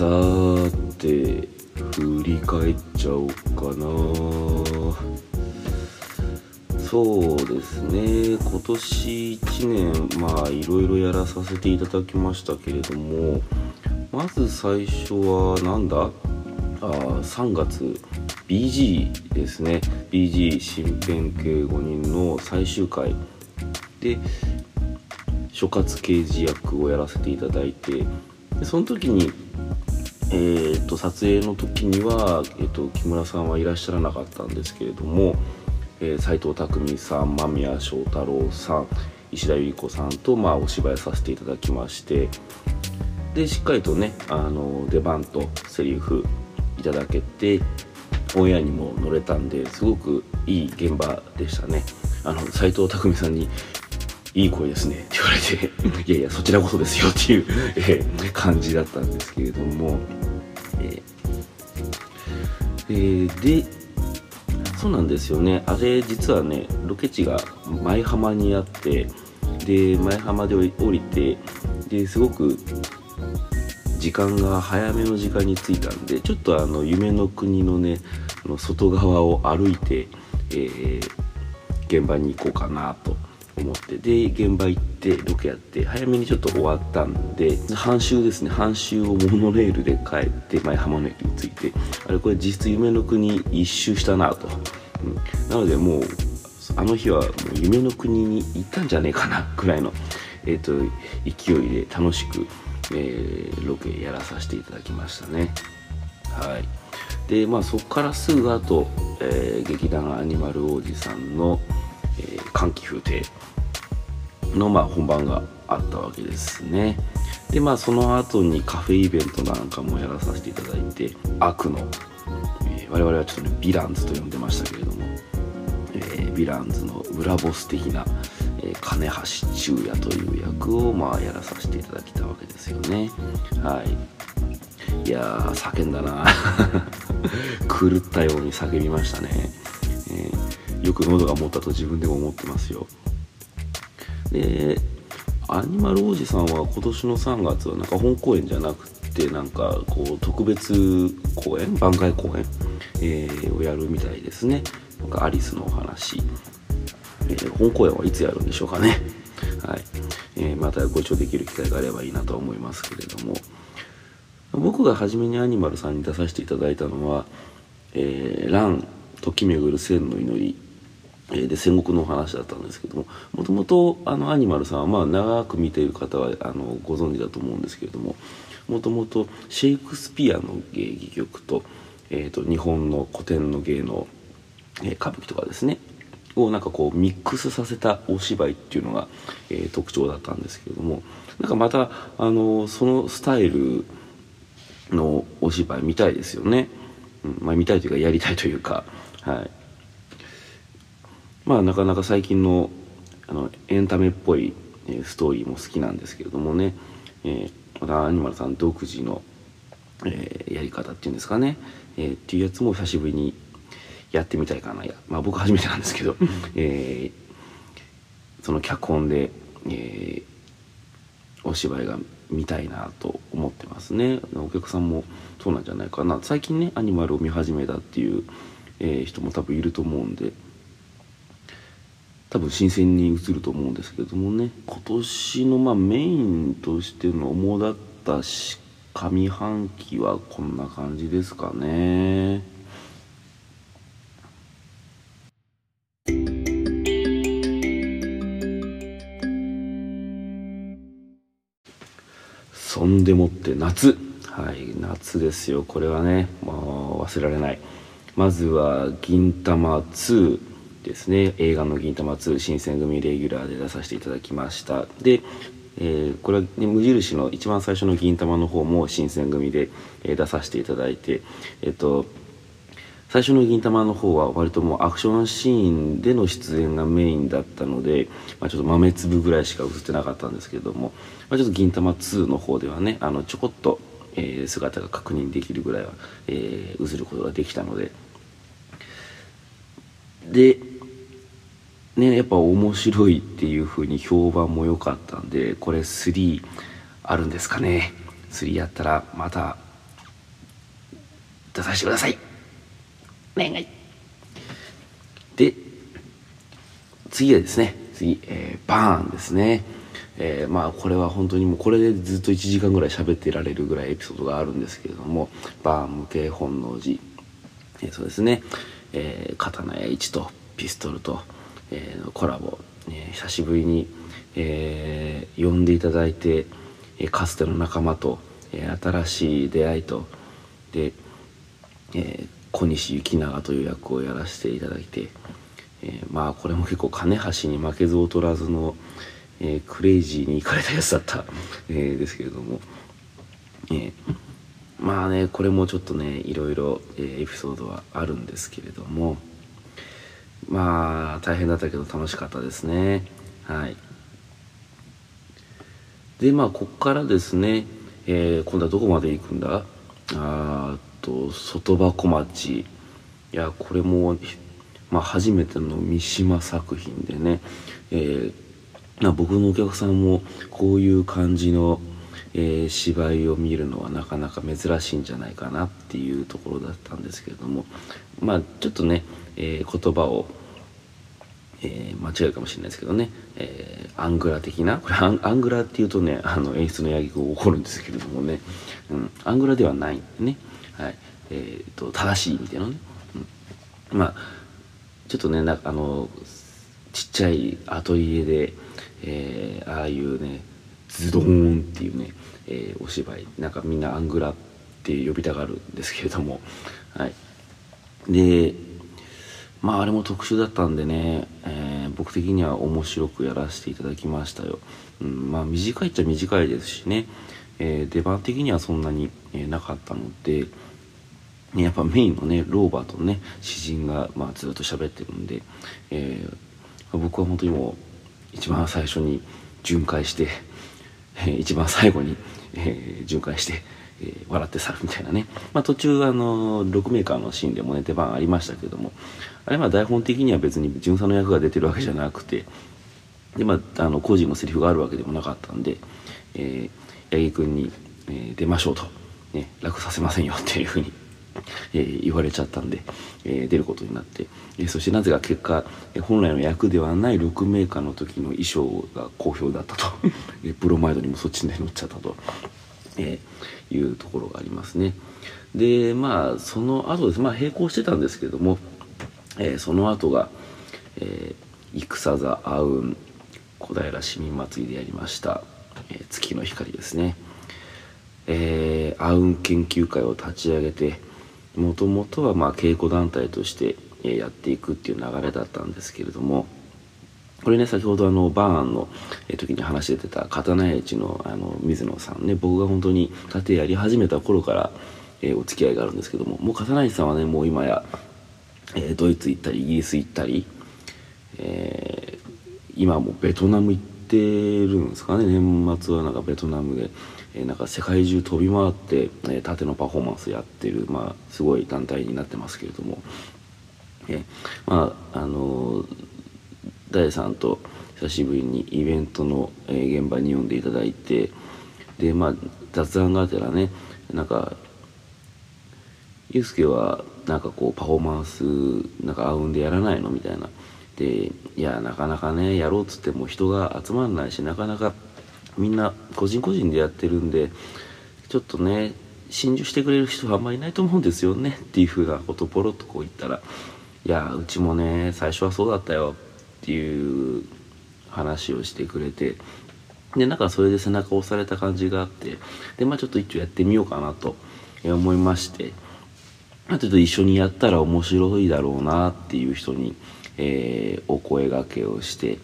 さて振り返っちゃおうかな。そうですね今年1年まあいろいろやらさせていただきましたけれどもまず最初はなんだ？あ3月。BG ですね。BG 新編系5人の最終回。で諸葛刑事役をやらせていただいてでその時にえーと、撮影の時には、えーと、木村さんはいらっしゃらなかったんですけれども、えー、斉藤匠さん間宮祥太朗さん石田ゆり子さんと、まあ、お芝居させていただきましてでしっかりとねあの出番とセリフいただけてオンエアにも乗れたんですごくいい現場でしたね。あの斉藤匠さんにいい声ですね。って言われていやいやそちらこそですよっていうえ感じだったんですけれども、えー、でそうなんですよね。あれ実はねロケ地が舞浜にあってで舞浜で降りてですごく時間が早めの時間に着いたんでちょっとあの夢の国のね外側を歩いて、えー、現場に行こうかなと。思ってで現場行ってロケやって早めにちょっと終わったんで半周ですね半周をモノレールで帰って前浜の駅に着いてあれこれ実質夢の国一周したなと、うん、なのでもうあの日はもう夢の国に行ったんじゃねえかなぐらいの、えーと、勢いで楽しく、えー、ロケやらさせていただきましたね。はい。でまあそこからすぐ後、えー、劇団アニマル王子さんの「えー、寒気風亭の、まあ、本番があったわけですね。でまあその後にカフェイベントなんかもやらさせていただいて悪の、えー、我々はちょっとねヴィランズと呼んでましたけれども、えー、ヴィランズの裏ボス的な、えー、金橋中也という役をまあやらさせていただきたわけですよね。はい。いやー叫んだな 狂ったように叫びましたね、よく喉が持ったと自分でも思ってますよ。でアニマル王子さんは今年の3月はなんか本公演じゃなくてなんかこう特別公演番外公演、えー、をやるみたいですね。なんかアリスのお話、えー、本公演はいつやるんでしょうかね。はい、えー、またご一緒できる機会があればいいなと思いますけれども。僕が初めにアニマルさんに出させていただいたのは「えー、ラン時巡る千の祈り」で戦国の話だったんですけどももともとあのアニマルさんはまあ長く見ている方はあのご存知だと思うんですけれどももともとシェイクスピアの芸戯曲と,、えーと、日本の古典の芸能、えー、歌舞伎とかですねをなんかこうミックスさせたお芝居っていうのが、えー、特徴だったんですけれどもなんかまたあのそのスタイルのお芝居見たいですよね、うんまあ、見たいというかやりたいというかはい。まあなかなか最近のあのエンタメっぽい、えストーリーも好きなんですけれどもね、えー、またアニマルさん独自の、えー、やり方っていうんですかね、えー、っていうやつも久しぶりにやってみたいかな。やまあ僕初めてなんですけど、えー、その脚本で、えー、お芝居が見たいなと思ってますね。お客さんもそうなんじゃないかな。最近ねアニマルを見始めたっていう、えー、人も多分いると思うんで。多分新鮮に映ると思うんですけれどもね。今年のまあメインとしての主だった上半期はこんな感じですかね。そんでもって夏。はい夏ですよこれはね。もう忘れられない。まずは「銀魂2」ですね。映画の「銀魂2新選組レギュラー」で出させていただきました。で、えー、これは、ね、無印の一番最初の銀魂の方も新選組で、え、出させていただいてえっ、と最初の銀魂の方は割ともうアクションシーンでの出演がメインだったので、まあ、ちょっと豆粒ぐらいしか映ってなかったんですけども、まあ、ちょっと銀魂2の方ではねあのちょこっと、えー、姿が確認できるぐらいは、えー、映ることができたのででねやっぱ面白いっていう風に評判も良かったんでこれ3あるんですかね。3やったらまた出させてください。お願い。で次はですね次、えー、バーンですね。えー、まあこれは本当にもうこれでずっと1時間ぐらい喋ってられるぐらいエピソードがあるんですけれどもバーン無形本能寺、えー、そうですね、えー、刀や市とピストルと、えー、コラボ、えー、久しぶりに、えー、呼んでいただいて、えー、かつての仲間と、えー、新しい出会いと。で、えー、小西行長という役をやらせていただいて、えー、まあこれも結構金橋に負けず劣らずの、えー、クレイジーに行かれたやつだった、えー、ですけれども、えー、まあねこれもちょっとねいろいろ、えー、エピソードはあるんですけれどもまあ大変だったけど楽しかったですね。はい。でまあこっからですね、えー、今度はどこまで行くんだ？あっと外箱町。いやこれも、まあ、初めての三島作品でね、えーま僕のお客さんもこういう感じの、えー、芝居を見るのはなかなか珍しいんじゃないかなっていうところだったんですけれどもまあちょっとね、えー、言葉を、えー、間違えるかもしれないですけどね、えアングラ的なこれアングラっていうとねあの演出のやぎが起こるんですけれどもね、うん、アングラではないんでね、はい。えーと、正しい意味でのね、うん、まあちょっとねなあのちっちゃいアトリエでえー、ああいうねズドーンっていうね、えー、お芝居なんかみんなアングラって呼びたがるんですけれども。はい。でまああれも特殊だったんでね、えー、僕的には面白くやらせていただきましたよ、うん、まあ短いっちゃ短いですしね、えー、出番的にはそんなに、え、なかったのでねやっぱメインのねローバーとね詩人が、まあ、ずっと喋ってるんで、え、僕は本当にもう一番最初に巡回して、え一番最後に、えー、巡回して、えー、笑って去るみたいなね、まあ、途中あの6メーカーのシーンでもね出番ありましたけどもあれは台本的には別に巡査の役が出てるわけじゃなくてでまああの個人のセリフがあるわけでもなかったんで、えー、八木君に、えー、出ましょうと、ね、楽させませんよっていうふうにえー、言われちゃったんで、えー、出ることになって、えー、そしてなぜか結果、え本来の役ではない6メーカーの時の衣装が好評だったと。えプロマイドにもそっちで乗っちゃったと、えいうところがありますね。でまあその後です。まあ並行してたんですけども、えその後が、え戦座アウン小平市民祭りでやりました、え月の光ですね。えー、アウン研究会を立ち上げてもともとはまあ稽古団体としてやっていくっていう流れだったんですけれどもこれね先ほどあのバーンの時に話してた刀屋市のあの水野さんね僕が本当に盾やり始めた頃から、えお付き合いがあるんですけどももう刀市さんはねもう今や、えドイツ行ったりイギリス行ったり、えー、今もベトナム行ってるんですかね年末はなんかベトナムで。え、なんか世界中飛び回って、え、縦のパフォーマンスやってる、まあ、すごい団体になってますけれども、え、まああの大さんと久しぶりにイベントの、え、現場に呼んでいただいてでまあ雑談があてらねなんかユースケはなんかこうパフォーマンスなんかあうんでやらないの？みたいな。でいやなかなかねやろうっつっても人が集まらないしなかなかみんな個人個人でやってるんでちょっとね心中してくれる人はあんまりいないと思うんですよねっていうふうなことポロッとこう言ったら「いやうちもね最初はそうだったよ」っていう話をしてくれてでなんかそれで背中を押された感じがあってでまあちょっと一応やってみようかなと思いましてちょっと一緒にやったら面白いだろうなっていう人に、えー、お声がけをして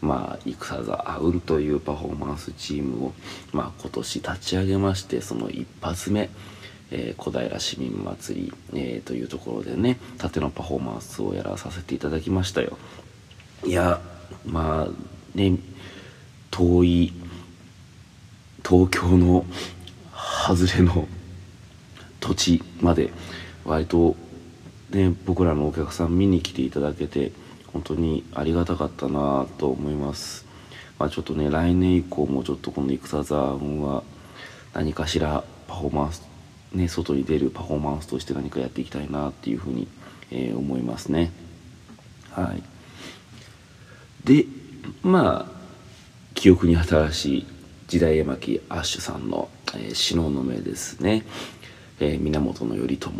まあ、戦座あうんというパフォーマンスチームを、まあ、今年立ち上げましてその一発目、えー、小平市民祭り、えー、というところでね縦のパフォーマンスをやらさせていただきましたよ。いやまあね遠い東京の外れの土地まで割とね僕らのお客さん見に来ていただけて本当にありがたかったなと思います。まあ、ちょっとね来年以降もちょっとこの戦座は何かしらパフォーマンスね、外に出るパフォーマンスとして何かやっていきたいなっていうふうに、えー、思いますね。はい、でまあ記憶に新しい時代絵巻アッシュさんの「えー、の目」ですね、えー、源頼朝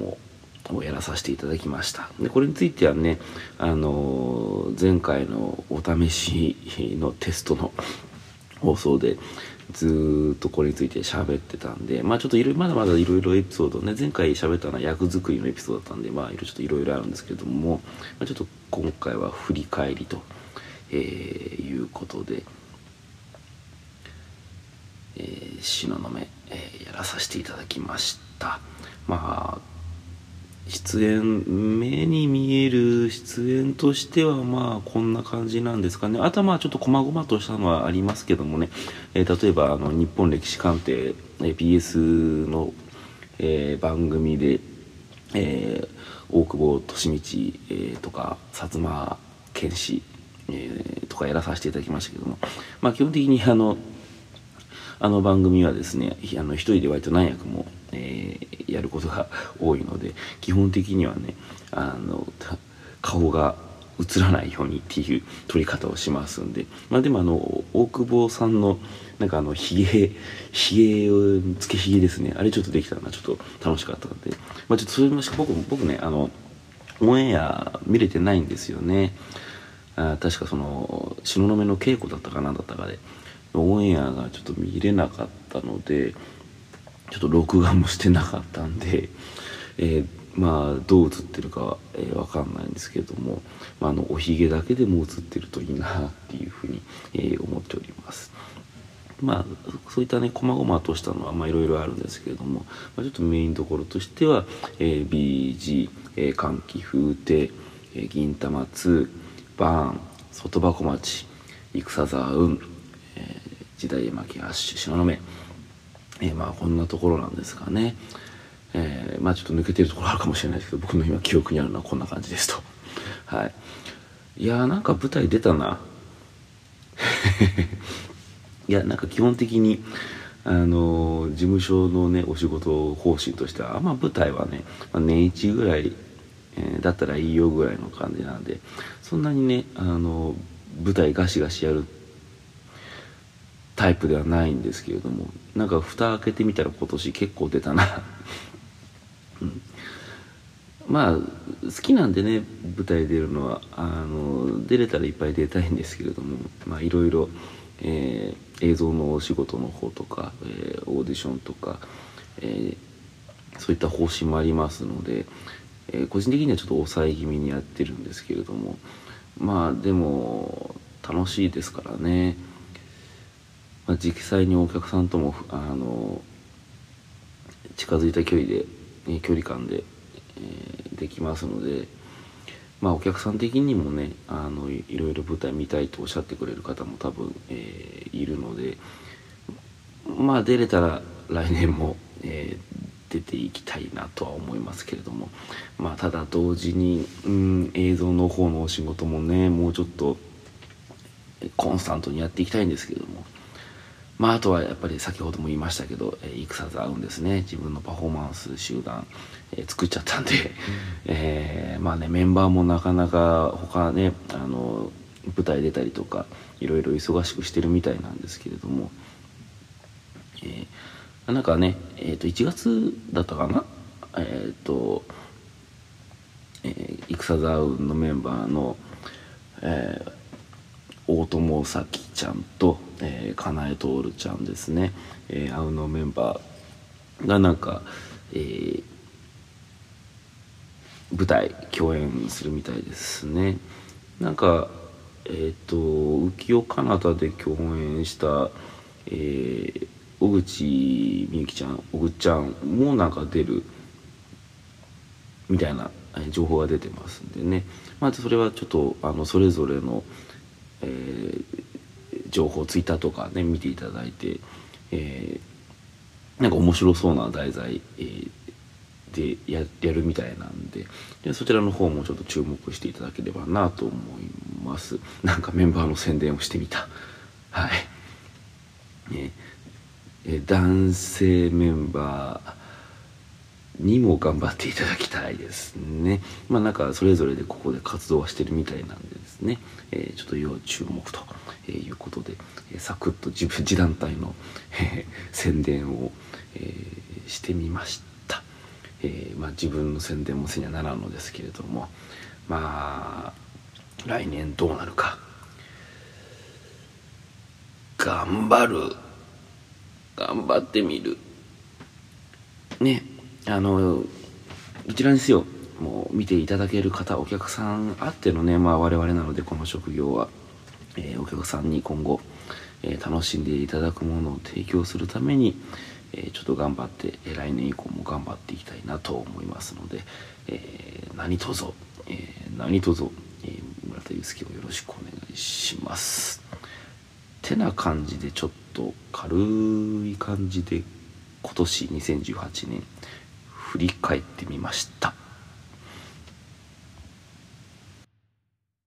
をやらさせていただきましたでこれについてはね、あの、前回のお試しのテストの 放送でずっとこれについて喋ってたんでまあちょっといろまだまだいろいろエピソードね前回喋ったのは役作りのエピソードだったんでまあちょっといろいろあるんですけども、まあ、ちょっと今回は振り返りと、えー、いうことで。えー、東雲、えー、やらさせていただきましたまあ出演目に見える出演としてはまあこんな感じなんですかね。あとはまあちょっと細々としたのはありますけどもね、えー、例えばあの日本歴史鑑定、え ps の、えー、番組で、えー、大久保利通、えー、とか薩摩剣士、えー、とかやらさせていただきましたけども。まあ基本的にあのあの番組はですねあの一人で割と何役も、えー、やることが多いので基本的にはねあの顔が映らないようにっていう撮り方をしますんで。まあでもあの大久保さんのなんかあのひげひげをつけひげですね。あれちょっとできたのがちょっと楽しかったので。まあちょっとそれも僕僕ねあのオンエア見れてないんですよね。あ確かその東雲の稽古だったかなんだったかで。オンエアがちょっと見れなかったのでちょっと録画もしてなかったんで、えー、まあどう映ってるかは、えー、分かんないんですけれども、まあ、あのおひげだけでも映ってるといいなっていうふうに、えー、思っております。まあそういったね細々としたのはまあいろいろあるんですけれども、まあ、ちょっとメインどころとしては、えー、BG、えー、寒気風亭、えー、銀玉2バーン外箱町戦沢雲時代巻アッシュ東雲、えー、まあこんなところなんですかね、えー、まあちょっと抜けてるところあるかもしれないですけど僕の今記憶にあるのはこんな感じですと。はい。いやーなんか舞台出たな。いやなんか基本的にあのー、事務所のねお仕事方針としてはあんま舞台はね、まあ、年一ぐらい、えー、だったらいいよぐらいの感じなんでそんなにねあの舞台ガシガシやるってタイプではないんですけれどもなんか蓋開けてみたら今年結構出たなうん、まあ好きなんでね舞台出るのはあの出れたらいっぱい出たいんですけれどもまあいろいろ、えー、映像のお仕事の方とか、えー、オーディションとか、えー、そういった方針もありますので、え個人的にはちょっと抑え気味にやってるんですけれどもまあでも楽しいですからね。まあ、実際にお客さんともあの近づいた距離で、ね、距離感で、えー、できますので、まあ、お客さん的にもねあのいろいろ舞台見たいとおっしゃってくれる方も多分、えー、いるのでまあ出れたら来年も、えー、出ていきたいなとは思いますけれども、まあ、ただ同時に、うん、映像の方のお仕事もねもうちょっとコンスタントにやっていきたいんですけれども。まあ、あとはやっぱり先ほども言いましたけど、えー、戦ず合うんですね。自分のパフォーマンス集団、えー、作っちゃったんで、うん、えー、まあねメンバーもなかなか他ねあの舞台出たりとかいろいろ忙しくしてるみたいなんですけれども、えー、なんかね、えー、と1月だったかな？えっ、ー、と、えー、戦座雲のメンバーの、えー、大友咲ちゃんと、えー、かなえとおるちゃんですね、えー、あうのメンバーがなんか、えー、舞台共演するみたいですね。なんかえっ、ー、と浮世かなたで共演した、えー、小口みゆきちゃん小口ちゃんもなんか出るみたいな情報が出てますんでね。まずそれはちょっとあのそれぞれのえー、情報ツイッターとかね見ていただいて、えー、なんか面白そうな題材、えー、でややるみたいなんででそちらの方もちょっと注目していただければなと思います。なんかメンバーの宣伝をしてみた。はい、ねえー、男性メンバーにも頑張っていただきたいですね。まあなんかそれぞれでここで活動はしてるみたいなんでですね、えー、ちょっと要注目ということで、えー、サクッと自分自団体の、えー、宣伝を、えしてみました、えまあ、自分の宣伝もせにはならんのですけれども。まあ来年どうなるか。頑張る。頑張ってみる。ね。あのどちらにせよもう見ていただける方お客さんあってのね、まあ、我々なのでこの職業は、えー、お客さんに今後、えー、楽しんでいただくものを提供するために、えー、ちょっと頑張って、え来年以降も頑張っていきたいなと思いますので、え何卒、え何卒、え村田祐介をよろしくお願いします。てな感じでちょっと軽い感じで今年2018年振り返ってみました。